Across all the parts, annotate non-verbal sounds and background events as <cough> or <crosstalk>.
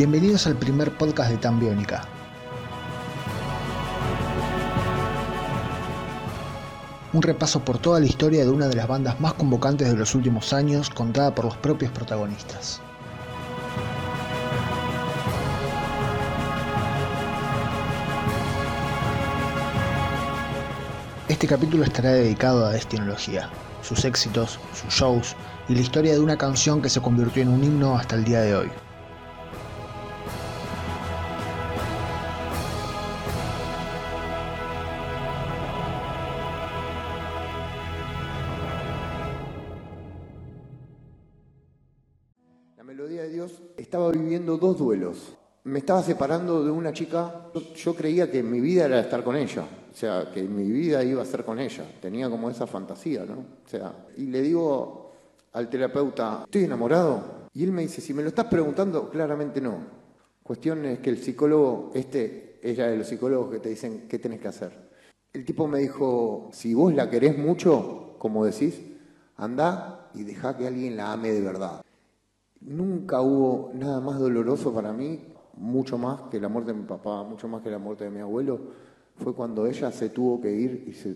Bienvenidos al primer podcast de Tan Biónica. Un repaso por toda la historia de una de las bandas más convocantes de los últimos años, contada por los propios protagonistas. Este capítulo estará dedicado a Destinología, sus éxitos, sus shows y la historia de una canción que se convirtió en un himno hasta el día de hoy. Estaba separando de una chica, yo creía que mi vida era estar con ella, o sea, que mi vida iba a ser con ella, tenía como esa fantasía, ¿no? O sea, y le digo al terapeuta, ¿estoy enamorado? Y él me dice, si me lo estás preguntando, claramente no. Cuestión es que el psicólogo, este, ella de los psicólogos que te dicen qué tenés que hacer. El tipo me dijo, si vos la querés mucho, como decís, anda y deja que alguien la ame de verdad. Nunca hubo nada más doloroso para mí, mucho más que la muerte de mi papá, mucho más que la muerte de mi abuelo, fue cuando ella se tuvo que ir y se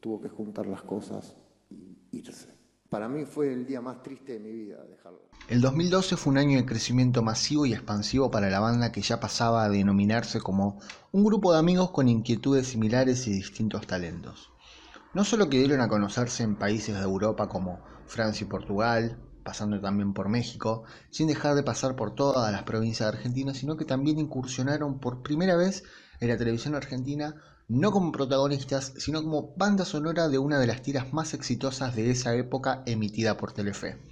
tuvo que juntar las cosas y irse. Para mí fue el día más triste de mi vida dejarlo. El 2012 fue un año de crecimiento masivo y expansivo para la banda que ya pasaba a denominarse como un grupo de amigos con inquietudes similares y distintos talentos. No solo que dieron a conocerse en países de Europa como Francia y Portugal, pasando también por México, sin dejar de pasar por todas las provincias de Argentina, sino que también incursionaron por primera vez en la televisión argentina, no como protagonistas, sino como banda sonora de una de las tiras más exitosas de esa época emitida por Telefe.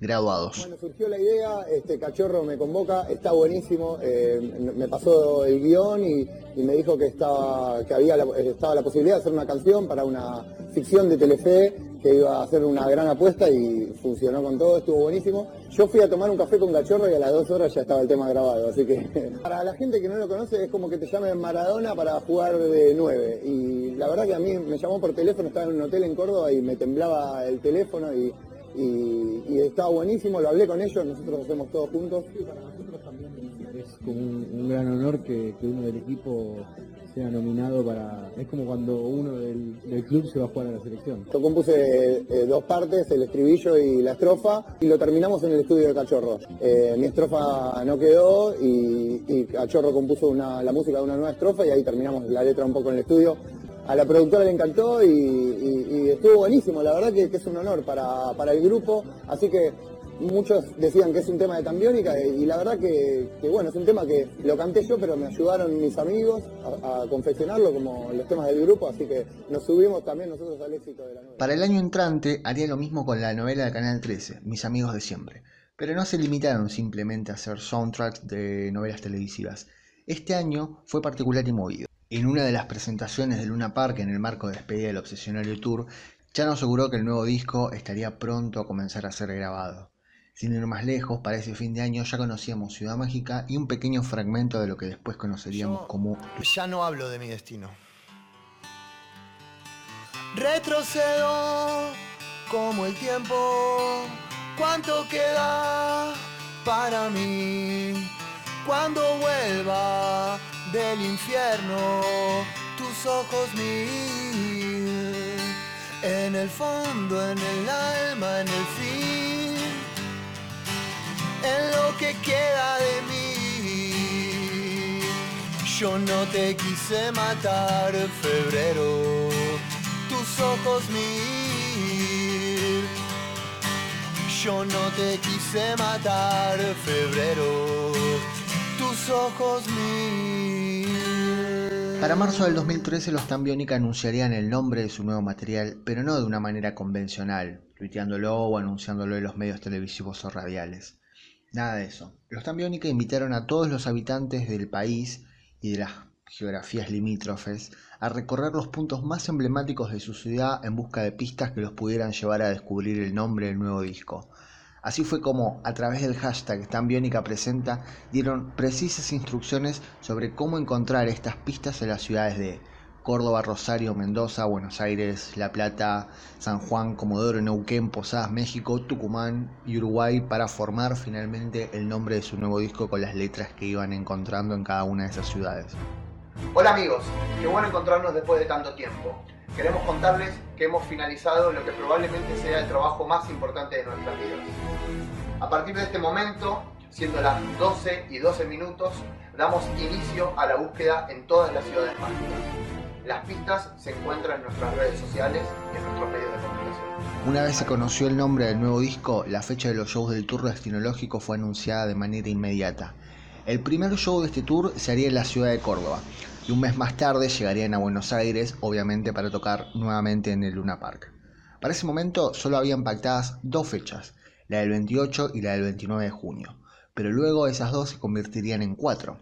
Graduados. Bueno, surgió la idea, este cachorro me convoca, está buenísimo, eh, me pasó el guion y, me dijo que estaba, que había la, estaba la posibilidad de hacer una canción para una ficción de Telefe que iba a hacer una gran apuesta y funcionó con todo, estuvo buenísimo. Yo fui a tomar un café con Cachorro y a las dos horas ya estaba el tema grabado, así que <laughs> para la gente que no lo conoce es como que te llamen Maradona para jugar de nueve. Y la verdad que a mí me llamó por teléfono, estaba en un hotel en Córdoba y me temblaba el teléfono y, y, y estaba buenísimo, lo hablé con ellos, nosotros hacemos todos juntos. Sí, para nosotros también es como un, un gran honor que, que uno del equipo sea nominado para... Es como cuando uno del, del, club se va a jugar a la selección. Yo compuse eh, dos partes, el estribillo y la estrofa, y lo terminamos en el estudio de Cachorro. Eh, mi estrofa no quedó y, y Cachorro compuso una, la música de una nueva estrofa y ahí terminamos la letra un poco en el estudio. A la productora le encantó y, estuvo buenísimo, la verdad que, que es un honor para, el grupo, así que muchos decían que es un tema de Tambiónica y la verdad que, que, bueno, es un tema que lo canté yo, pero me ayudaron mis amigos a, a, confeccionarlo como los temas del grupo, así que nos subimos también nosotros al éxito de la novela. Para el año entrante haría lo mismo con la novela de Canal 13, Mis amigos de siempre, pero no se limitaron simplemente a hacer soundtracks de novelas televisivas. Este año fue particular y movido. En una de las presentaciones de Luna Park en el marco de despedida del Obsesionario Tour, Chano aseguró que el nuevo disco estaría pronto a comenzar a ser grabado. Sin ir más lejos, para ese fin de año ya conocíamos Ciudad Mágica y un pequeño fragmento de lo que después conoceríamos Yo como... Ya no hablo de mi destino. Retrocedo como el tiempo. ¿Cuánto queda para mí? Cuando vuelva del infierno, tus ojos mil. En el fondo, en el alma, en el fin en lo que queda de mí. Yo no te quise matar, febrero, tus ojos mil. Yo no te quise matar, febrero, Para marzo del 2013 los Tambiónica anunciarían el nombre de su nuevo material, pero no de una manera convencional, tuiteándolo o anunciándolo en los medios televisivos o radiales. Nada de eso. Los Tambiónica invitaron a todos los habitantes del país y de las geografías limítrofes a recorrer los puntos más emblemáticos de su ciudad en busca de pistas que los pudieran llevar a descubrir el nombre del nuevo disco. Así fue como, a través del hashtag Tambiónica Presenta, dieron precisas instrucciones sobre cómo encontrar estas pistas en las ciudades de Córdoba, Rosario, Mendoza, Buenos Aires, La Plata, San Juan, Comodoro, Neuquén, Posadas, México, Tucumán y Uruguay para formar finalmente el nombre de su nuevo disco con las letras que iban encontrando en cada una de esas ciudades. Hola amigos, qué bueno encontrarnos después de tanto tiempo. Queremos contarles que hemos finalizado lo que probablemente sea el trabajo más importante de nuestras vidas. A partir de este momento, siendo las 12 y 12 minutos, damos inicio a la búsqueda en todas las ciudades mágicas. Las pistas se encuentran en nuestras redes sociales y en nuestros medios de comunicación. Una vez se conoció el nombre del nuevo disco, la fecha de los shows del tour destinológico fue anunciada de manera inmediata. El primer show de este tour se haría en la ciudad de Córdoba y un mes más tarde llegarían a Buenos Aires, obviamente para tocar nuevamente en el Luna Park. Para ese momento solo habían pactadas dos fechas, la del 28 y la del 29 de junio, pero luego esas dos se convertirían en cuatro.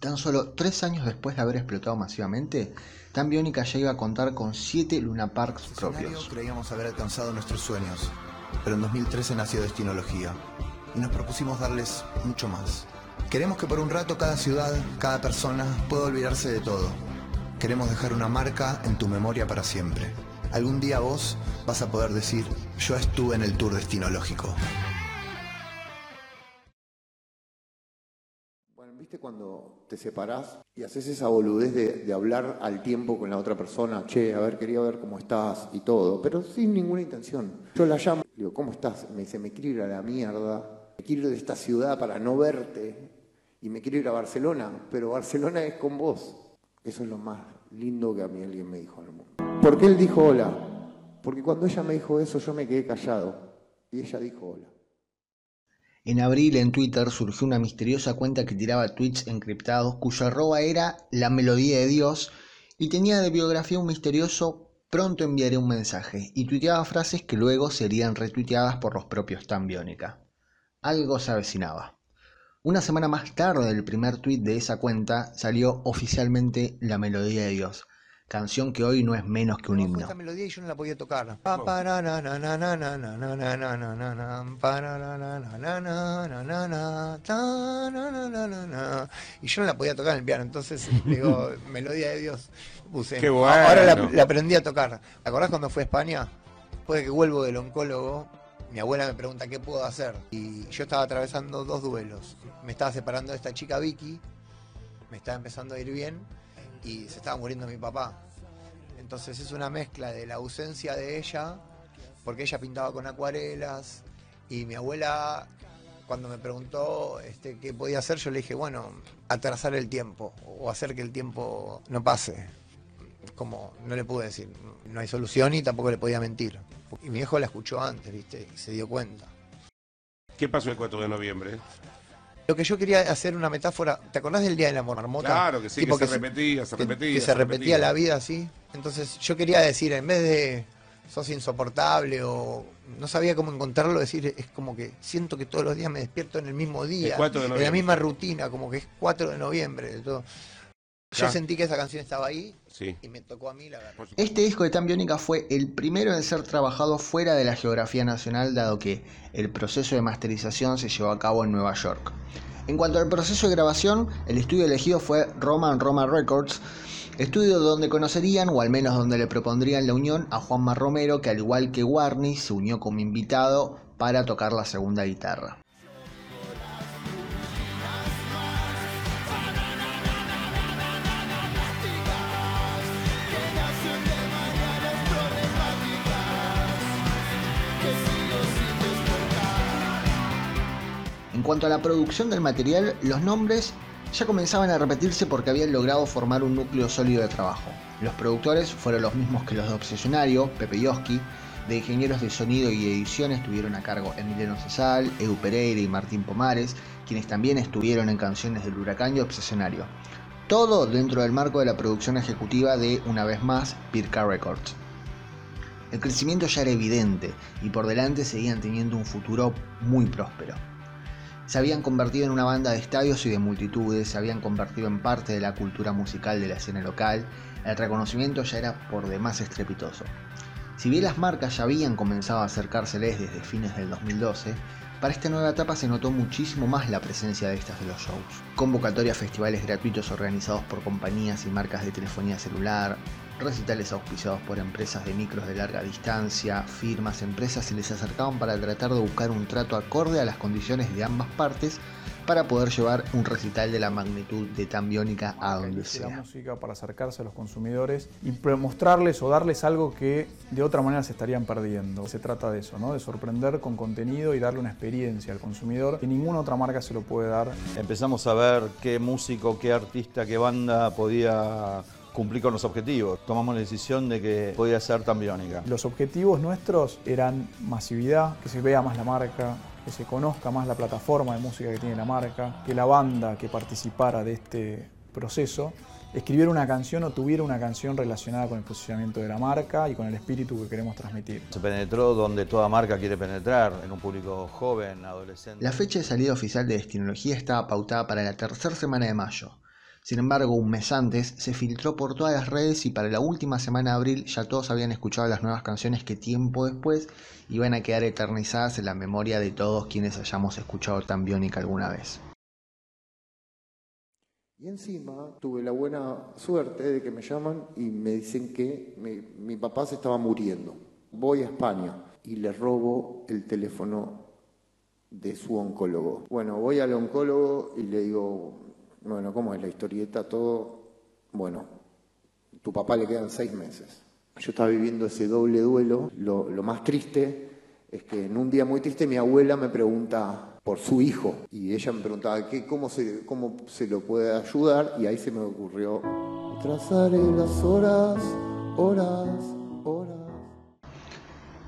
Tan solo tres años después de haber explotado masivamente, Tan Biónica ya iba a contar con siete Luna Parks propios. Creíamos haber alcanzado nuestros sueños, pero en 2013 nació Destinología y nos propusimos darles mucho más. Queremos que por un rato cada ciudad, cada persona pueda olvidarse de todo. Queremos dejar una marca en tu memoria para siempre. Algún día vos vas a poder decir, yo estuve en el tour destinológico. ¿Viste cuando te separás y haces esa boludez de, hablar al tiempo con la otra persona? Che, a ver, quería ver cómo estás y todo, pero sin ninguna intención. Yo la llamo, digo, ¿cómo estás? Me dice, me quiero a la mierda, me quiero ir de esta ciudad para no verte y me quiero ir a Barcelona, pero Barcelona es con vos. Eso es lo más lindo que a mí alguien me dijo en mundo. ¿Por qué él dijo hola? Porque cuando ella me dijo eso yo me quedé callado y ella dijo hola. En abril en Twitter surgió una misteriosa cuenta que tiraba tweets encriptados cuya arroba era la melodía de Dios y tenía de biografía un misterioso pronto enviaré un mensaje y tuiteaba frases que luego serían retuiteadas por los propios Tan Algo se avecinaba. Una semana más tarde del primer tweet de esa cuenta salió oficialmente la melodía de Dios canción que hoy no es menos que un himno. Esta melodía y yo no la podía tocar. Y yo no la podía tocar en el piano, entonces digo, melodía de Dios. Puse. Qué bueno. Ahora la, aprendí a tocar. ¿Te acordás cuando fui a España? Después de que vuelvo del oncólogo, mi abuela me pregunta qué puedo hacer. Y yo estaba atravesando dos duelos. Me estaba separando de esta chica Vicky, me estaba empezando a ir bien y se estaba muriendo mi papá. Entonces es una mezcla de la ausencia de ella, porque ella pintaba con acuarelas, y mi abuela, cuando me preguntó este, qué podía hacer, yo le dije, bueno, atrasar el tiempo, o hacer que el tiempo no pase. Como no le pude decir, no hay solución y tampoco le podía mentir. Y mi hijo la escuchó antes, ¿viste? Y se dio cuenta. ¿Qué pasó el 4 de noviembre? Lo que yo quería hacer una metáfora, ¿te acordás del Día de la Marmota? Claro que sí, que, se repetía, se repetía. Que, se, repetía, la vida así. Entonces yo quería decir, en vez de sos insoportable o no sabía cómo encontrarlo, decir, es como que siento que todos los días me despierto en el mismo día, en la misma rutina, como que es 4 de noviembre. Todo. Yo sentí que esa canción estaba ahí y me tocó a mí la verdad. Este disco de Tan Biónica fue el primero en ser trabajado fuera de la geografía nacional, dado que el proceso de masterización se llevó a cabo en Nueva York. En cuanto al proceso de grabación, el estudio elegido fue Roman Roma Records, estudio donde conocerían, o al menos donde le propondrían la unión, a Juanma Romero, que al igual que Warney se unió como invitado para tocar la segunda guitarra. Cuanto a la producción del material, los nombres ya comenzaban a repetirse porque habían logrado formar un núcleo sólido de trabajo. Los productores fueron los mismos que los de Obsesionario, Pepe Yoski, de ingenieros de sonido y edición estuvieron a cargo Emiliano Cesal, Edu Pereira y Martín Pomares, quienes también estuvieron en canciones del Huracán y Obsesionario. Todo dentro del marco de la producción ejecutiva de, una vez más, Pirca Records. El crecimiento ya era evidente y por delante seguían teniendo un futuro muy próspero se habían convertido en una banda de estadios y de multitudes, se habían convertido en parte de la cultura musical de la escena local, el reconocimiento ya era por demás estrepitoso. Si bien las marcas ya habían comenzado a acercárseles desde fines del 2012, Para esta nueva etapa se notó muchísimo más la presencia de estas de los shows. Convocatorias festivales gratuitos organizados por compañías y marcas de telefonía celular, recitales auspiciados por empresas de micros de larga distancia, firmas, empresas se les acercaban para tratar de buscar un trato acorde a las condiciones de ambas partes para poder llevar un recital de la magnitud de tan biónica a donde sea. La música para acercarse a los consumidores y mostrarles o darles algo que de otra manera se estarían perdiendo. Se trata de eso, ¿no? de sorprender con contenido y darle una experiencia al consumidor que ninguna otra marca se lo puede dar. Empezamos a ver qué músico, qué artista, qué banda podía cumplir con los objetivos. Tomamos la decisión de que podía ser tan biónica. Los objetivos nuestros eran masividad, que se vea más la marca, que se conozca más la plataforma de música que tiene la marca, que la banda que participara de este proceso escribiera una canción o tuviera una canción relacionada con el posicionamiento de la marca y con el espíritu que queremos transmitir. Se penetró donde toda marca quiere penetrar, en un público joven, adolescente. La fecha de salida oficial de Destinología estaba pautada para la tercera semana de mayo, sin embargo, un mes antes se filtró por todas las redes y para la última semana de abril ya todos habían escuchado las nuevas canciones que tiempo después iban a quedar eternizadas en la memoria de todos quienes hayamos escuchado tan biónica alguna vez. Y encima tuve la buena suerte de que me llaman y me dicen que mi, papá se estaba muriendo. Voy a España y le robo el teléfono de su oncólogo. Bueno, voy al oncólogo y le digo, bueno, ¿cómo es la historieta? Todo, bueno, tu papá le quedan seis meses. Yo estaba viviendo ese doble duelo. Lo, más triste es que en un día muy triste mi abuela me pregunta por su hijo y ella me preguntaba ¿qué, cómo, se, cómo se lo puede ayudar y ahí se me ocurrió trazaré las horas, horas, horas.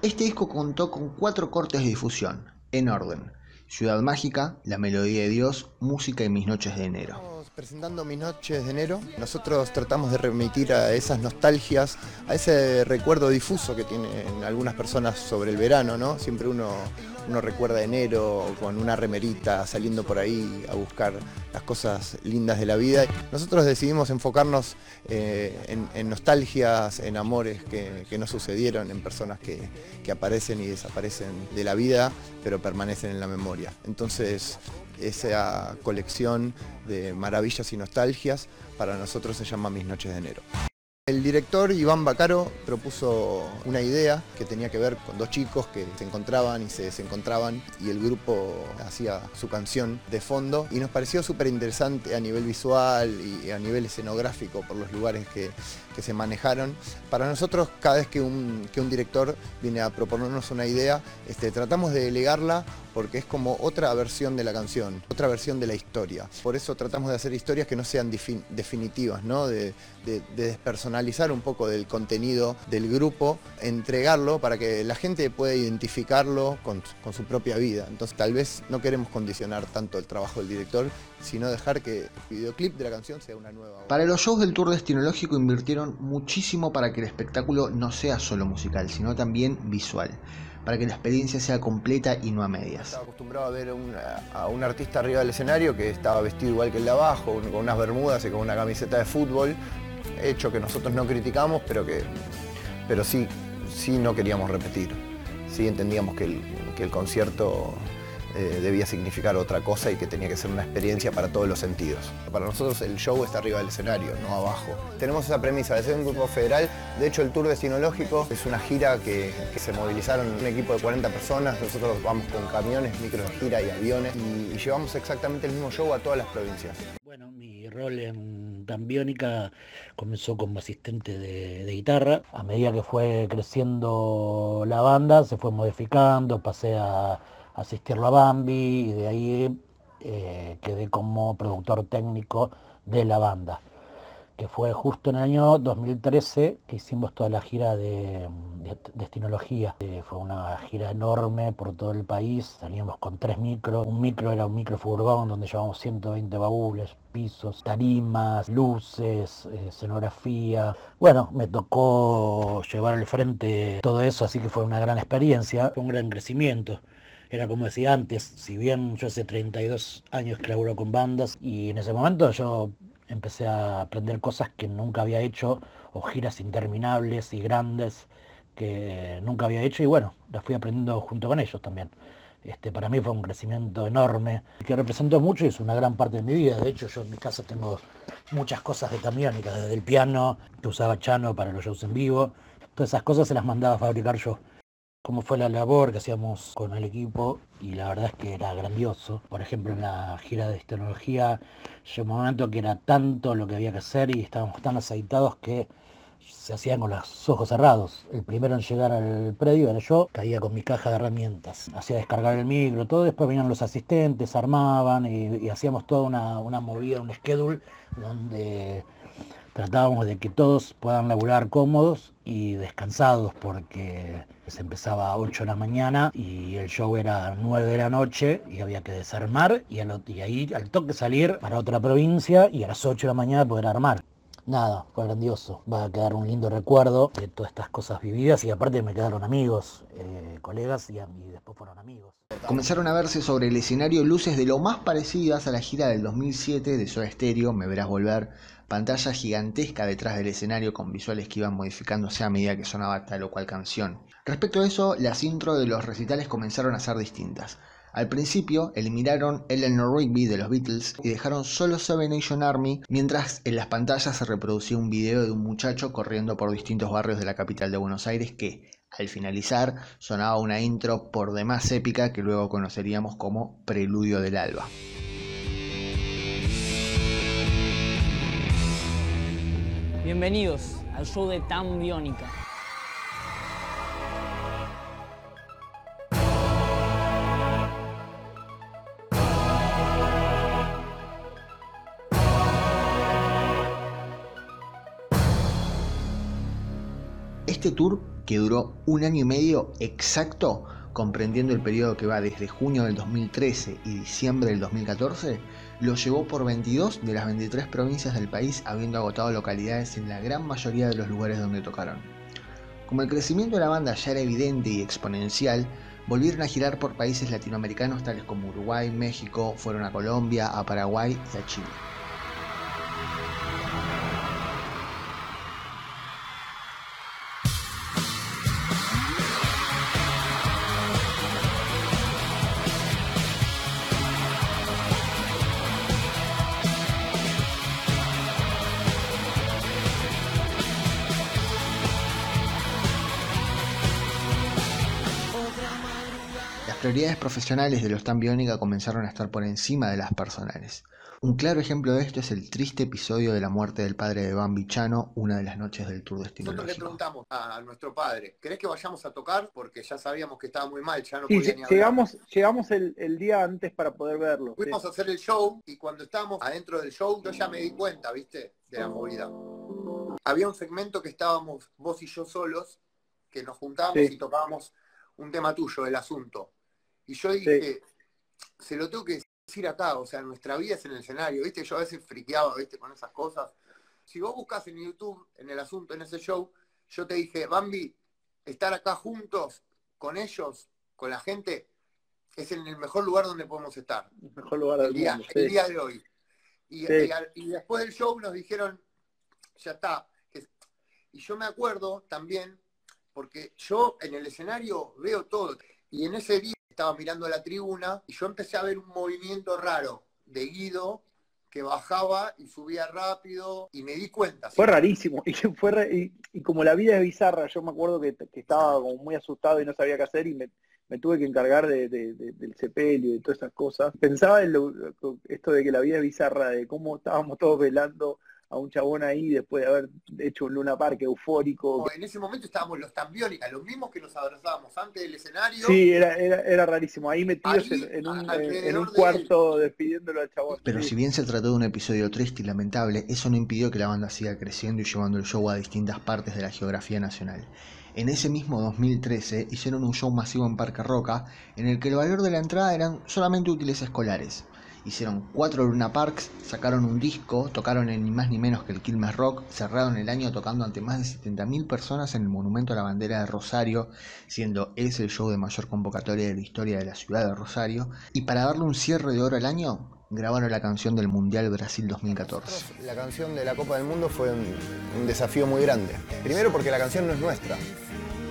Este disco contó con cuatro cortes de difusión, en orden. Ciudad Mágica, La Melodía de Dios, Música y Mis Noches de Enero. Presentando Mis Noches de Enero, nosotros tratamos de remitir a esas nostalgias, a ese recuerdo difuso que tienen algunas personas sobre el verano, ¿no? Siempre uno recuerda enero con una remerita saliendo por ahí a buscar las cosas lindas de la vida. Nosotros decidimos enfocarnos eh, en, nostalgias, en amores que, no sucedieron, en personas que, que aparecen y desaparecen de la vida, pero permanecen en la memoria. Entonces, esa colección de maravillas y nostalgias para nosotros se llama Mis Noches de Enero. El director Iván Bacaro propuso una idea que tenía que ver con dos chicos que se encontraban y se desencontraban y el grupo hacía su canción de fondo y nos pareció súper interesante a nivel visual y a nivel escenográfico por los lugares que, se manejaron. Para nosotros cada vez que un, un, director viene a proponernos una idea, este, tratamos de delegarla porque es como otra versión de la canción, otra versión de la historia. Por eso tratamos de hacer historias que no sean definitivas, ¿no? de despersonalizar analizar un poco del contenido del grupo, entregarlo para que la gente pueda identificarlo con, su propia vida. Entonces tal vez no queremos condicionar tanto el trabajo del director, sino dejar que el videoclip de la canción sea una nueva. Para los shows del tour destinológico invirtieron muchísimo para que el espectáculo no sea solo musical, sino también visual para que la experiencia sea completa y no a medias. Estaba acostumbrado a ver a un artista arriba del escenario que estaba vestido igual que el de abajo, con unas bermudas y con una camiseta de fútbol, hecho que nosotros no criticamos, pero que pero sí, sí no queríamos repetir. Sí entendíamos que el, que el concierto eh, debía significar otra cosa y que tenía que ser una experiencia para todos los sentidos. Para nosotros el show está arriba del escenario, no abajo. Tenemos esa premisa de ser un grupo federal, de hecho el Tour Destinológico es una gira que, se movilizaron un equipo de 40 personas, nosotros vamos con camiones, micros de gira y aviones y, llevamos exactamente el mismo show a todas las provincias. Bueno, mi rol en Tambiónica comenzó como asistente de, guitarra. A medida que fue creciendo la banda, se fue modificando, pasé a asistirlo a Bambi y de ahí eh, quedé como productor técnico de la banda, que fue justo en el año 2013 que hicimos toda la gira de, Destinología. Eh, fue una gira enorme por todo el país, salíamos con tres micros, un micro era un micro furgón donde llevamos 120 baúles, pisos, tarimas, luces, eh, escenografía. Bueno, me tocó llevar al frente todo eso, así que fue una gran experiencia, un gran crecimiento. Era como decía antes, si bien yo hace 32 años que laburo con bandas y en ese momento yo empecé a aprender cosas que nunca había hecho o giras interminables y grandes que nunca había hecho y bueno, las fui aprendiendo junto con ellos también. Este, para mí fue un crecimiento enorme, que representó mucho y es una gran parte de mi vida. De hecho, yo en mi casa tengo muchas cosas de cambiónica, desde el piano que usaba Chano para los shows en vivo. Todas esas cosas se las mandaba a fabricar yo. Cómo fue la labor que hacíamos con el equipo y la verdad es que era grandioso. Por ejemplo, en la gira de tecnología llegó un momento que era tanto lo que había que hacer y estábamos tan aceitados que se hacían con los ojos cerrados. El primero en llegar al predio era yo, caía con mi caja de herramientas, hacía descargar el micro, todo, después venían los asistentes, armaban y, hacíamos toda una, una, movida, un schedule donde tratábamos de que todos puedan laburar cómodos y descansados porque se empezaba a 8 de la mañana y el show era a 9 de la noche y había que desarmar y, y ahí al toque salir para otra provincia y a las 8 de la mañana poder armar nada, fue grandioso. Va a quedar un lindo recuerdo de todas estas cosas vividas y aparte me quedaron amigos, eh, colegas y, después fueron amigos. Comenzaron a verse sobre el escenario luces de lo más parecidas a la gira del 2007 de Soda Stereo, Me Verás Volver, pantalla gigantesca detrás del escenario con visuales que iban modificándose a medida que sonaba tal o cual canción. Respecto a eso, las intro de los recitales comenzaron a ser distintas. Al principio eliminaron Eleanor Rigby de los Beatles y dejaron solo Seven Nation Army, mientras en las pantallas se reproducía un video de un muchacho corriendo por distintos barrios de la capital de Buenos Aires que, al finalizar, sonaba una intro por demás épica que luego conoceríamos como Preludio del Alba. Bienvenidos al show de Tan Biónica. Este tour, que duró un año y medio exacto, comprendiendo el periodo que va desde junio del 2013 y diciembre del 2014, lo llevó por 22 de las 23 provincias del país, habiendo agotado localidades en la gran mayoría de los lugares donde tocaron. Como el crecimiento de la banda ya era evidente y exponencial, volvieron a girar por países latinoamericanos tales como Uruguay, México, fueron a Colombia, a Paraguay y a Chile. Profesionales de los tan biónica comenzaron a estar por encima de las personales. Un claro ejemplo de esto es el triste episodio de la muerte del padre de Bambi Chano, una de las noches del tour de Nosotros le preguntamos a nuestro padre, ¿querés que vayamos a tocar? Porque ya sabíamos que estaba muy mal, ya no podía ni llegamos, llegamos el, día antes para poder verlo. Fuimos a hacer el show y cuando estábamos adentro del show yo ya me di cuenta, ¿viste? De la movida. Había un segmento que estábamos vos y yo solos, que nos juntábamos y tocábamos un tema tuyo, el asunto. Y yo dije, se lo tengo que decir acá, o sea, nuestra vida es en el escenario, ¿viste? Yo a veces friqueaba, ¿viste? Con esas cosas. Si vos buscas en YouTube, en el asunto, en ese show, yo te dije, Bambi, estar acá juntos con ellos, con la gente, es en el mejor lugar donde podemos estar. El mejor lugar del día, mundo, El día de hoy. Y, y, después del show nos dijeron, ya está. Y yo me acuerdo también, porque yo en el escenario veo todo. Y en ese día estaba mirando la tribuna y yo empecé a ver un movimiento raro de Guido que bajaba y subía rápido y me di cuenta. Fue rarísimo. <laughs> Y, fue y, como la vida es bizarra, yo me acuerdo que, estaba como muy asustado y no sabía qué hacer y me, tuve que encargar de, del sepelio y todas esas cosas. Pensaba en esto de que la vida es bizarra, de cómo estábamos todos velando a un chabón ahí después de haber hecho un Luna Park eufórico. en ese momento estábamos los tambiónicas, los mismos que nos abrazábamos antes del escenario. Sí, era, era, rarísimo, ahí metidos en, un, en, un, cuarto despidiéndolo al chabón. Pero si bien se trató de un episodio triste y lamentable, eso no impidió que la banda siga creciendo y llevando el show a distintas partes de la geografía nacional. En ese mismo 2013 hicieron un show masivo en Parque Roca en el que el valor de la entrada eran solamente útiles escolares hicieron cuatro Luna Parks, sacaron un disco, tocaron en ni más ni menos que el Quilmes Rock, cerraron el año tocando ante más de 70.000 personas en el Monumento a la Bandera de Rosario, siendo ese el show de mayor convocatoria de la historia de la ciudad de Rosario, y para darle un cierre de oro al año, grabaron la canción del Mundial Brasil 2014. La canción de la Copa del Mundo fue un, desafío muy grande. Primero porque la canción no es nuestra,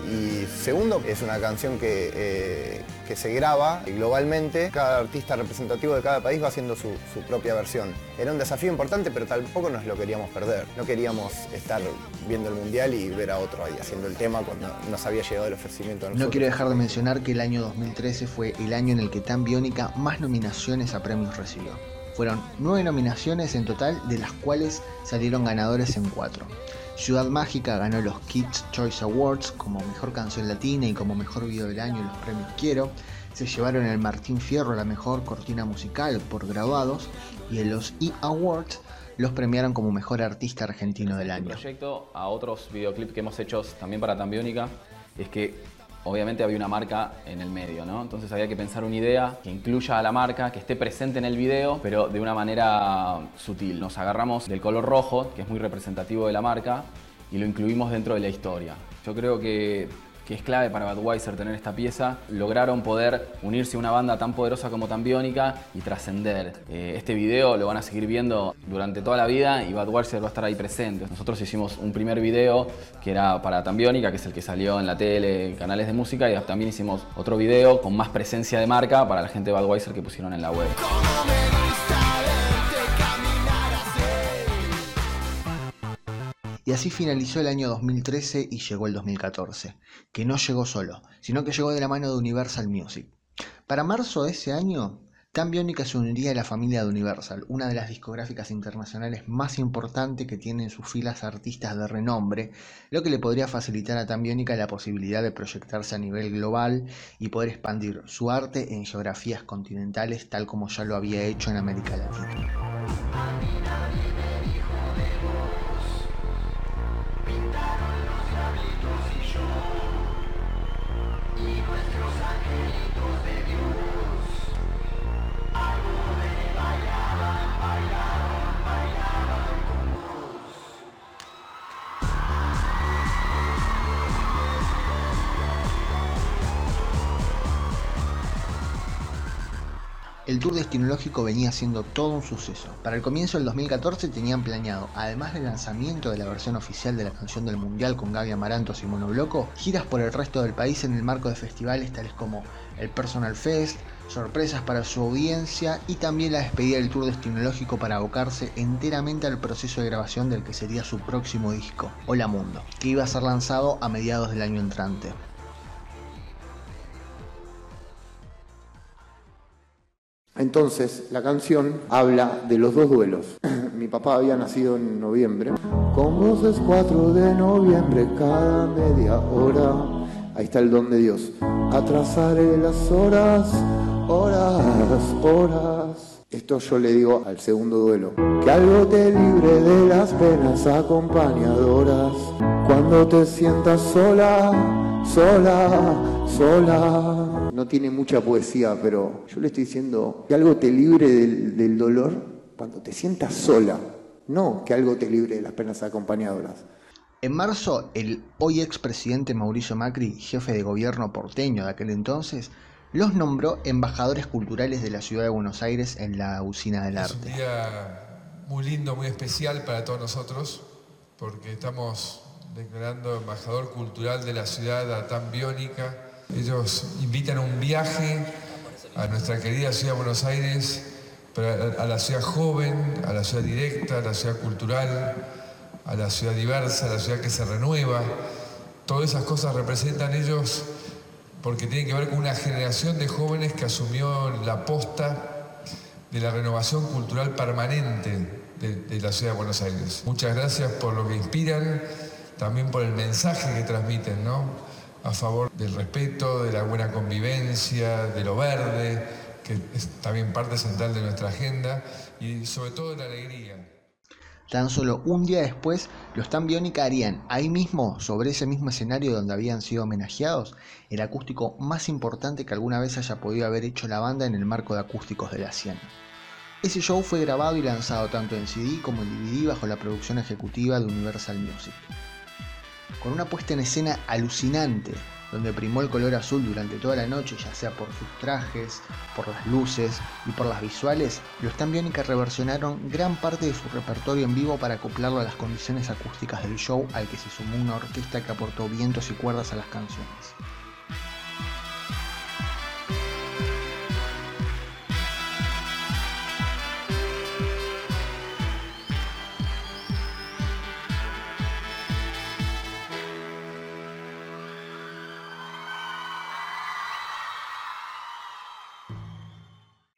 Y segundo, es una canción que, eh, que se graba globalmente. Cada artista representativo de cada país va haciendo su, su, propia versión. Era un desafío importante, pero tampoco nos lo queríamos perder. No queríamos estar viendo el mundial y ver a otro ahí haciendo el tema cuando nos había llegado el ofrecimiento. No quiero dejar de mencionar que el año 2013 fue el año en el que Tan Biónica más nominaciones a premios recibió. Fueron nueve nominaciones en total, de las cuales salieron ganadores en cuatro. Ciudad Mágica ganó los Kids Choice Awards como Mejor Canción Latina y como Mejor Video del Año en los premios Quiero. Se llevaron el Martín Fierro la Mejor Cortina Musical por graduados y en los E Awards los premiaron como Mejor Artista Argentino del Año. proyecto a otros videoclips que hemos hecho también para Tambiónica es que obviamente había una marca en el medio, ¿no? Entonces había que pensar una idea que incluya a la marca, que esté presente en el video, pero de una manera sutil. Nos agarramos del color rojo, que es muy representativo de la marca, y lo incluimos dentro de la historia. Yo creo que que es clave para Budweiser tener esta pieza, lograron poder unirse a una banda tan poderosa como Tambiónica y trascender. Eh, este video lo van a seguir viendo durante toda la vida y Budweiser va a estar ahí presente. Nosotros hicimos un primer video que era para Tambiónica, que es el que salió en la tele, canales de música, y también hicimos otro video con más presencia de marca para la gente de Budweiser que pusieron en la web. Así finalizó el año 2013 y llegó el 2014, que no llegó solo, sino que llegó de la mano de Universal Music. Para marzo de ese año, Tan Biónica se uniría a la familia de Universal, una de las discográficas internacionales más importantes que tiene en sus filas artistas de renombre, lo que le podría facilitar a Tan Biónica la posibilidad de proyectarse a nivel global y poder expandir su arte en geografías continentales tal como ya lo había hecho en América Latina. El tour destinológico venía siendo todo un suceso. Para el comienzo del 2014 tenían planeado, además del lanzamiento de la versión oficial de la canción del Mundial con Gaby Amarantos y Monobloco, giras por el resto del país en el marco de festivales tales como el Personal Fest, sorpresas para su audiencia y también la despedida del tour destinológico para abocarse enteramente al proceso de grabación del que sería su próximo disco, Hola Mundo, que iba a ser lanzado a mediados del año entrante. Entonces, la canción habla de los dos duelos. <clears throat> Mi papá había nacido en noviembre. Con voces 4 de noviembre cada media hora. Ahí está el don de Dios. Atrasaré las horas, horas, horas. Esto yo le digo al segundo duelo. Que algo te libre de las penas acompañadoras. Cuando te sientas sola, sola, sola. No tiene mucha poesía, pero yo le estoy diciendo que algo te libre del, del dolor cuando te sientas sola. No que algo te libre de las penas acompañadoras. En marzo, el hoy expresidente Mauricio Macri, jefe de gobierno porteño de aquel entonces, los nombró embajadores culturales de la ciudad de Buenos Aires en la usina del Es arte. un día muy lindo, muy especial para todos nosotros, porque estamos declarando embajador cultural de la ciudad a Tan Biónica. Ellos invitan a un viaje a nuestra querida ciudad de Buenos Aires, a la ciudad joven, a la ciudad directa, a la ciudad cultural, a la ciudad diversa, a la ciudad que se renueva. Todas esas cosas representan ellos porque tienen que ver con una generación de jóvenes que asumió la posta de la renovación cultural permanente de, de la ciudad de Buenos Aires. Muchas gracias por lo que inspiran, también por el mensaje que transmiten, ¿no? A favor del respeto, de la buena convivencia, de lo verde, que es también parte central de nuestra agenda, y sobre todo de la alegría. Tan solo un día después, los Tan Biónica harían ahí mismo, sobre ese mismo escenario donde habían sido homenajeados, el acústico más importante que alguna vez haya podido haber hecho la banda en el marco de acústicos de la 100. Ese show fue grabado y lanzado tanto en CD como en DVD bajo la producción ejecutiva de Universal Music. Con una puesta en escena alucinante, donde primó el color azul durante toda la noche, ya sea por sus trajes, por las luces y por las visuales, los Tambiónica reversionaron gran parte de su repertorio en vivo para acoplarlo a las condiciones acústicas del show al que se sumó una orquesta que aportó vientos y cuerdas a las canciones.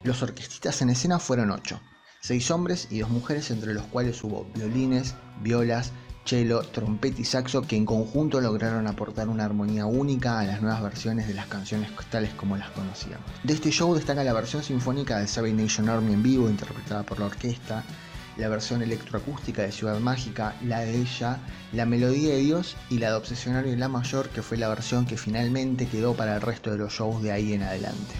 Los orquestistas en escena fueron ocho, seis hombres y dos mujeres entre los cuales hubo violines, violas, cello, trompeta y saxo que en conjunto lograron aportar una armonía única a las nuevas versiones de las canciones tales como las conocíamos. De este show destaca la versión sinfónica de Seven Nation Army en vivo interpretada por la orquesta, la versión electroacústica de Ciudad Mágica, la de ella, la melodía de Dios y la de Obsesionario y la Mayor que fue la versión que finalmente quedó para el resto de los shows de ahí en adelante.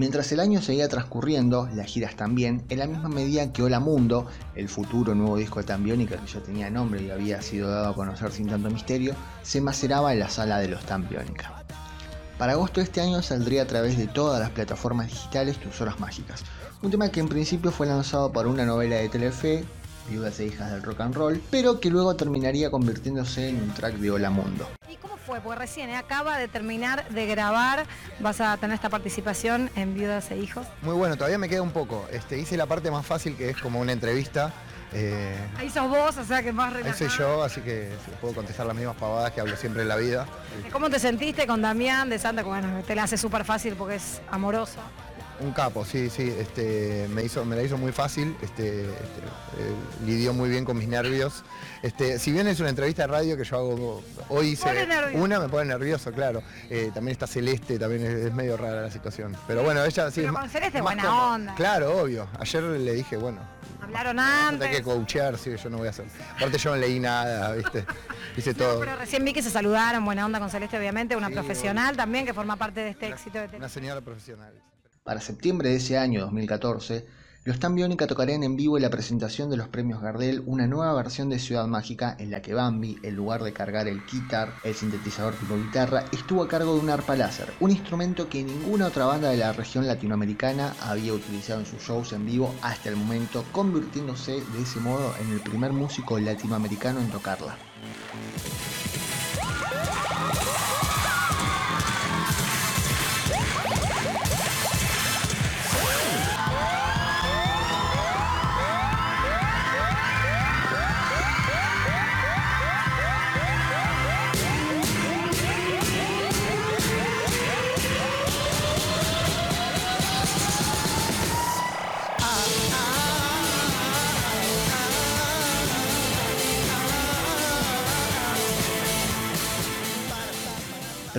Mientras el año seguía transcurriendo, las giras también, en la misma medida que Hola Mundo, el futuro nuevo disco de Tambiónica que ya tenía nombre y había sido dado a conocer sin tanto misterio, se maceraba en la sala de los Tambiónica. Para agosto de este año saldría a través de todas las plataformas digitales Tus Horas Mágicas, un tema que en principio fue lanzado por una novela de Telefe, Viudas e Hijas del Rock and Roll, pero que luego terminaría convirtiéndose en un track de Hola Mundo. Pues recién eh, acaba de terminar de grabar, vas a tener esta participación en Viudas e Hijos. Muy bueno, todavía me queda un poco. Este, hice la parte más fácil que es como una entrevista. Eh, ahí sos vos, o sea que más relajado. Ahí soy yo, así que puedo contestar las mismas pavadas que hablo siempre en la vida. ¿Cómo te sentiste con Damián de Santa? Bueno, te la hace súper fácil porque es amoroso. Un capo, sí, sí, este, me, hizo, me la hizo muy fácil, este, este eh, lidió muy bien con mis nervios. Este, si bien es una entrevista de radio que yo hago hoy hice una, me pone nervioso, claro. Eh, también está Celeste, también es, medio rara la situación. Pero bueno, ella sí. Pero con Celeste buena onda. Claro, obvio. Ayer le dije, bueno. Hablaron antes. Hay que coachear, sí, yo no voy a hacer. Aparte yo no leí nada, ¿viste? <laughs> Hice todo. Pero recién vi que se saludaron, buena onda con Celeste, obviamente, una profesional también que forma parte de este éxito. De una señora profesional. Para septiembre de ese año, 2014, los Tambiónica tocarían en vivo en la presentación de los premios Gardel una nueva versión de Ciudad Mágica en la que Bambi, en lugar de cargar el guitar, el sintetizador tipo guitarra, estuvo a cargo de un arpa láser, un instrumento que ninguna otra banda de la región latinoamericana había utilizado en sus shows en vivo hasta el momento, convirtiéndose de ese modo en el primer músico latinoamericano en tocarla.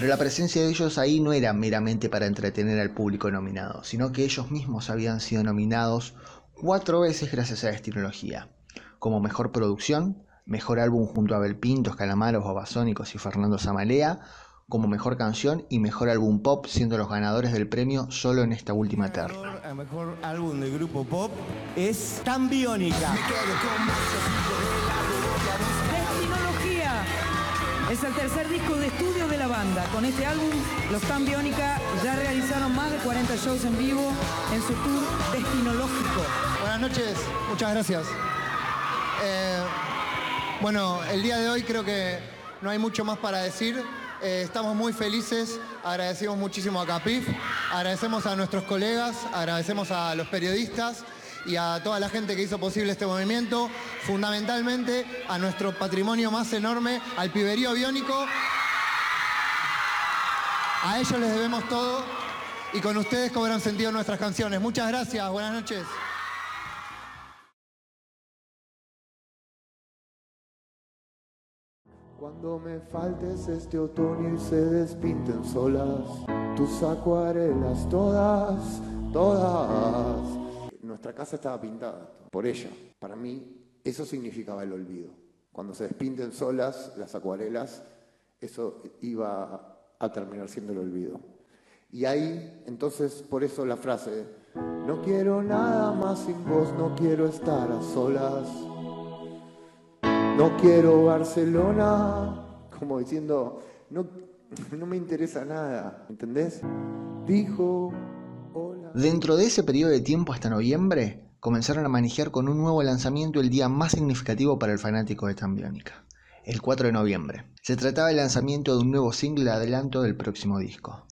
Pero la presencia de ellos ahí no era meramente para entretener al público nominado, sino que ellos mismos habían sido nominados cuatro veces gracias a la estinología, como mejor producción, mejor álbum junto a Belpintos, Calamaros, Babasónicos y Fernando Zamalea, como mejor canción y mejor álbum pop, siendo los ganadores del premio solo en esta última terna. El mejor álbum del grupo pop es Tan Biónica. Es el tercer disco de estudio de la banda. Con este álbum, los Tan Biónica ya realizaron más de 40 shows en vivo en su tour destinológico. Buenas noches, muchas gracias. Eh, bueno, el día de hoy creo que no hay mucho más para decir. Eh, estamos muy felices, agradecemos muchísimo a Capif, agradecemos a nuestros colegas, agradecemos a los periodistas y a toda la gente que hizo posible este movimiento, fundamentalmente a nuestro patrimonio más enorme, al piberío biónico. A ellos les debemos todo y con ustedes cobran sentido nuestras canciones. Muchas gracias, buenas noches. Cuando me faltes este otoño y se despinten solas tus acuarelas, todas, todas nuestra casa estaba pintada por ella. Para mí eso significaba el olvido. Cuando se despinten solas las acuarelas, eso iba a terminar siendo el olvido. Y ahí, entonces, por eso la frase, no quiero nada más sin vos, no quiero estar a solas, no quiero Barcelona, como diciendo, no, no me interesa nada, ¿entendés? Dijo. Dentro de ese periodo de tiempo hasta noviembre, comenzaron a manejar con un nuevo lanzamiento el día más significativo para el fanático de Tambiónica, el 4 de noviembre. Se trataba del lanzamiento de un nuevo single de adelanto del próximo disco.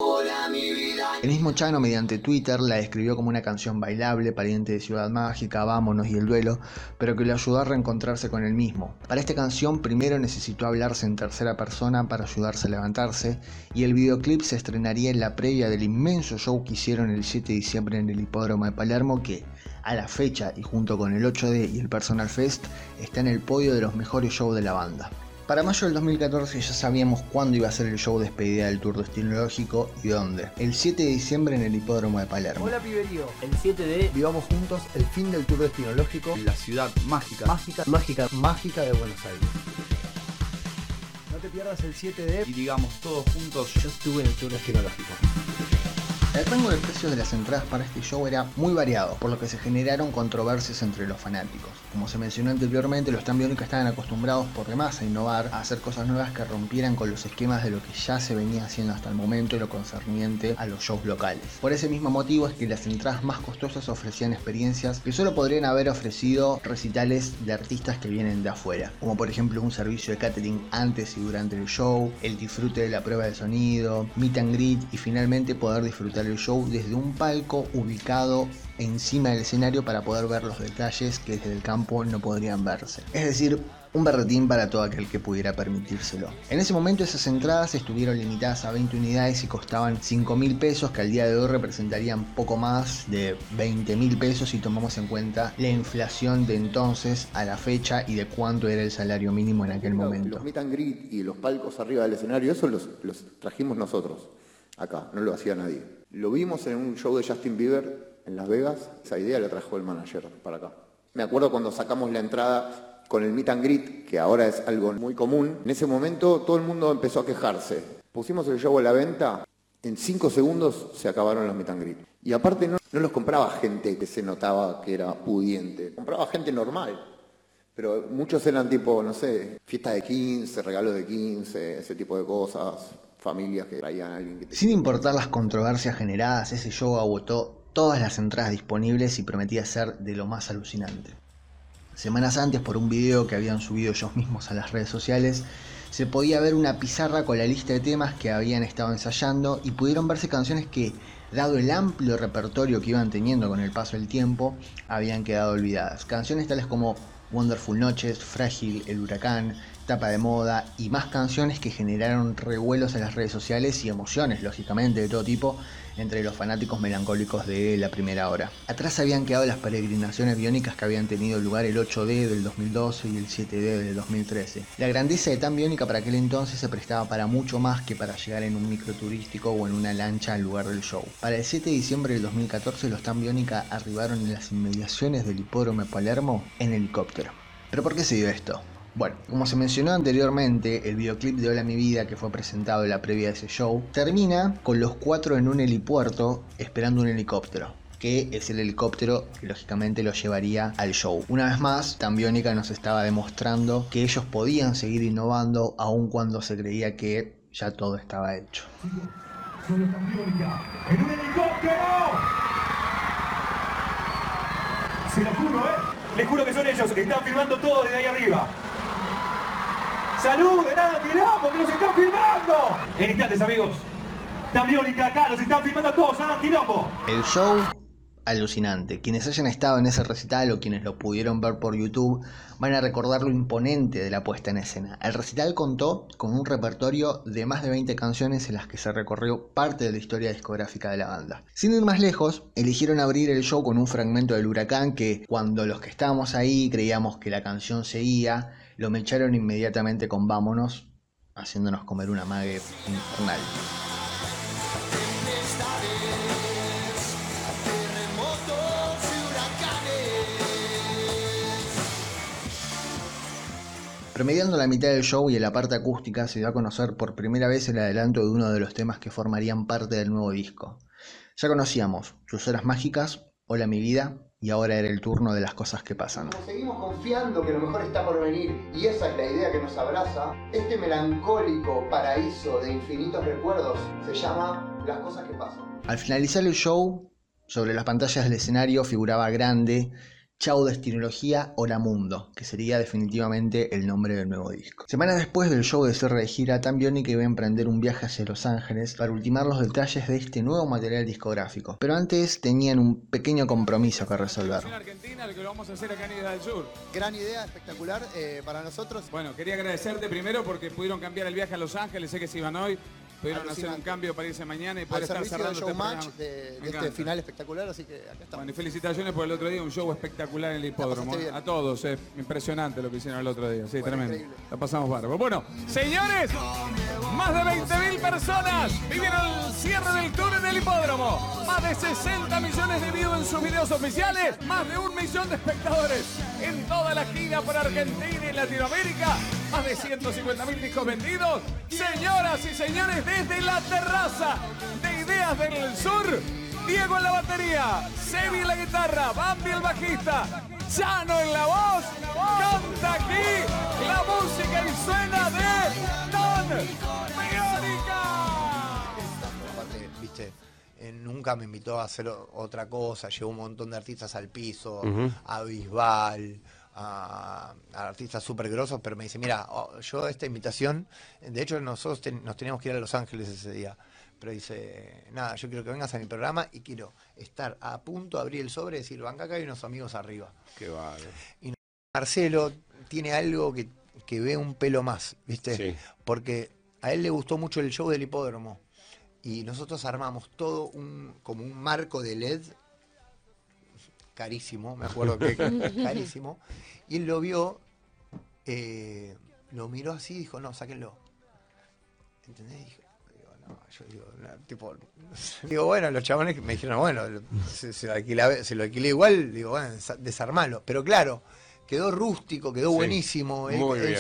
El mismo Chano mediante Twitter la describió como una canción bailable, pariente de Ciudad Mágica, Vámonos y El Duelo, pero que le ayudó a reencontrarse con él mismo. Para esta canción primero necesitó hablarse en tercera persona para ayudarse a levantarse y el videoclip se estrenaría en la previa del inmenso show que hicieron el 7 de diciembre en el hipódromo de Palermo que, a la fecha y junto con el 8D y el Personal Fest, está en el podio de los mejores shows de la banda. Para mayo del 2014 ya sabíamos cuándo iba a ser el show de despedida del Tour Destinológico y dónde. El 7 de diciembre en el Hipódromo de Palermo. Hola Piberío, el 7 de Vivamos Juntos el fin del Tour Destinológico en la ciudad mágica, mágica, mágica, mágica de Buenos Aires. No te pierdas el 7D y digamos todos juntos, yo estuve en el Tour Destinológico. El rango de precios de las entradas para este show era muy variado, por lo que se generaron controversias entre los fanáticos. Como se mencionó anteriormente, los Tambiónica estaban acostumbrados por demás a innovar, a hacer cosas nuevas que rompieran con los esquemas de lo que ya se venía haciendo hasta el momento y lo concerniente a los shows locales. Por ese mismo motivo es que las entradas más costosas ofrecían experiencias que solo podrían haber ofrecido recitales de artistas que vienen de afuera, como por ejemplo un servicio de catering antes y durante el show, el disfrute de la prueba de sonido, meet and greet y finalmente poder disfrutar el show desde un palco ubicado encima del escenario para poder ver los detalles que desde el campo no podrían verse. Es decir, un berretín para todo aquel que pudiera permitírselo. En ese momento esas entradas estuvieron limitadas a 20 unidades y costaban 5 mil pesos que al día de hoy representarían poco más de 20 mil pesos si tomamos en cuenta la inflación de entonces a la fecha y de cuánto era el salario mínimo en aquel momento. Los meet and greet y los palcos arriba del escenario, eso los, los trajimos nosotros acá, no lo hacía nadie. Lo vimos en un show de Justin Bieber en Las Vegas, esa idea la trajo el manager para acá. Me acuerdo cuando sacamos la entrada con el meet and greet, que ahora es algo muy común, en ese momento todo el mundo empezó a quejarse. Pusimos el show a la venta, en cinco segundos se acabaron los meet and greet. Y aparte no, no los compraba gente que se notaba que era pudiente, compraba gente normal. Pero muchos eran tipo, no sé, fiestas de 15, regalos de 15, ese tipo de cosas, familias que traían a alguien que Sin importar las controversias generadas, ese show agotó todas las entradas disponibles y prometía ser de lo más alucinante. Semanas antes, por un video que habían subido ellos mismos a las redes sociales, se podía ver una pizarra con la lista de temas que habían estado ensayando y pudieron verse canciones que, dado el amplio repertorio que iban teniendo con el paso del tiempo, habían quedado olvidadas. Canciones tales como Wonderful Noches, Frágil, El Huracán, Tapa de Moda y más canciones que generaron revuelos en las redes sociales y emociones, lógicamente, de todo tipo entre los fanáticos melancólicos de la primera hora. Atrás habían quedado las peregrinaciones biónicas que habían tenido lugar el 8D del 2012 y el 7D del 2013. La grandeza de Tan Biónica para aquel entonces se prestaba para mucho más que para llegar en un micro turístico o en una lancha al lugar del show. Para el 7 de diciembre del 2014 los Tan Biónica arribaron en las inmediaciones del hipódromo Palermo en helicóptero. ¿Pero por qué se dio esto? Bueno, como se mencionó anteriormente, el videoclip de Hola Mi Vida que fue presentado en la previa de ese show termina con los cuatro en un helipuerto esperando un helicóptero que es el helicóptero que lógicamente lo llevaría al show. Una vez más, Tambiónica nos estaba demostrando que ellos podían seguir innovando aun cuando se creía que ya todo estaba hecho. ¡En un helicóptero! Se lo juro, ¿eh? Les juro que son ellos que están filmando todo desde ahí arriba. ¡Salud! ¡De nada, quilombo! ¡Que nos están filmando! En instantes, amigos. También acá, los están filmando todos. El show alucinante. Quienes hayan estado en ese recital o quienes lo pudieron ver por YouTube van a recordar lo imponente de la puesta en escena. El recital contó con un repertorio de más de 20 canciones en las que se recorrió parte de la historia discográfica de la banda. Sin ir más lejos, eligieron abrir el show con un fragmento del huracán que cuando los que estábamos ahí creíamos que la canción seguía, lo mecharon inmediatamente con Vámonos, haciéndonos comer una mague infernal. Promediando la mitad del show y en la parte acústica se dio a conocer por primera vez el adelanto de uno de los temas que formarían parte del nuevo disco. Ya conocíamos Sus horas mágicas, Hola mi vida y ahora era el turno de las cosas que pasan. Como seguimos confiando que lo mejor está por venir y esa es la idea que nos abraza, este melancólico paraíso de infinitos recuerdos se llama Las cosas que pasan. Al finalizar el show, sobre las pantallas del escenario figuraba grande Chau Destinología Hora Mundo, que sería definitivamente el nombre del nuevo disco. Semanas después del show de cierre de gira, Tan Bionic iba a emprender un viaje hacia Los Ángeles para ultimar los detalles de este nuevo material discográfico. Pero antes tenían un pequeño compromiso que resolver. En Argentina, lo que vamos a hacer acá en Isla del Sur. Gran idea, espectacular eh, para nosotros. Bueno, quería agradecerte primero porque pudieron cambiar el viaje a Los Ángeles, sé que se iban hoy. Pudieron hacer un cambio para irse mañana y poder estar cerrando este showmatch programa. de, de este final espectacular, así que acá estamos. Bueno, y felicitaciones por el otro día, un show espectacular en el hipódromo. bien. A todos, eh. impresionante lo que hicieron el otro día, sí, Bueno, tremendo. increíble. La pasamos bárbaro. Bueno, señores, más de 20.000 personas vivieron el cierre del tour en el hipódromo. Más de 60 millones de views en sus videos oficiales, más de un millón de espectadores en toda la gira por Argentina y Latinoamérica. Más de 150.000 discos vendidos. Señoras y señores, desde la terraza de Ideas del Sur, Diego en la batería, Sebi en la guitarra, Bambi el bajista, Chano en la voz, canta aquí la música y suena de Don Biónica. Aparte, viste, eh, nunca me invitó a hacer otra cosa. Llevó un montón de artistas al piso, Ujú. a Bisbal, a, a artistas súper grosos, pero me dice, mira, oh, yo esta invitación, de hecho nosotros ten- nos teníamos que ir a Los Ángeles ese día. Pero dice, nada, yo quiero que vengas a mi programa y quiero estar a punto de abrir el sobre y decir, venga acá hay unos amigos arriba. Qué vale. Y Marcelo tiene algo que, que ve un pelo más, ¿viste? Sí. Porque a él le gustó mucho el show del hipódromo. Y nosotros armamos todo un, como un marco de LED carísimo, me acuerdo que <laughs> carísimo. Y él lo vio, eh, lo miró así y dijo, no, sáquenlo. ¿Entendés? Dije, digo, no, yo digo, no, tipo, <laughs> digo, bueno, los chabones me dijeron, bueno, se, alquila- se lo alquilé igual, digo, bueno, desa- desarmalo. Pero claro, quedó rústico, quedó buenísimo,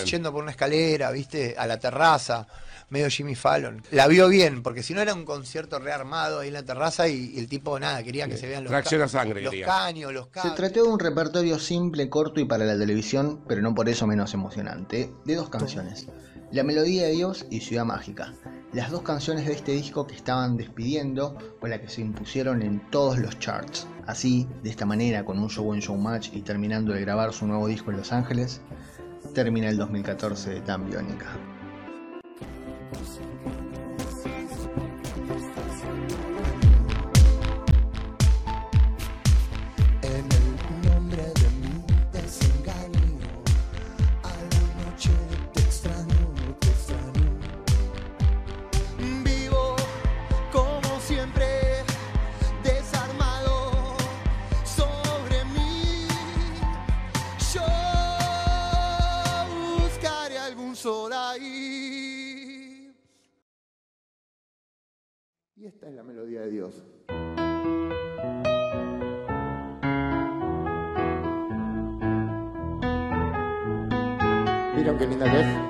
yendo por una escalera, viste, a la terraza, medio Jimmy Fallon. La vio bien, porque si no era un concierto rearmado ahí en la terraza y, y el tipo, nada, quería que se vean los, Reacción a ca- sangre, los caños, los Se cables. trató de un repertorio simple, corto y para la televisión, pero no por eso menos emocionante, de dos canciones, La Melodía de Dios y Ciudad Mágica, las dos canciones de este disco que estaban despidiendo o la que se impusieron en todos los charts. Así, de esta manera, con un show en Showmatch y terminando de grabar su nuevo disco en Los Ángeles, termina el 2014 de Tan Biónica. En ¿Vieron qué linda que es?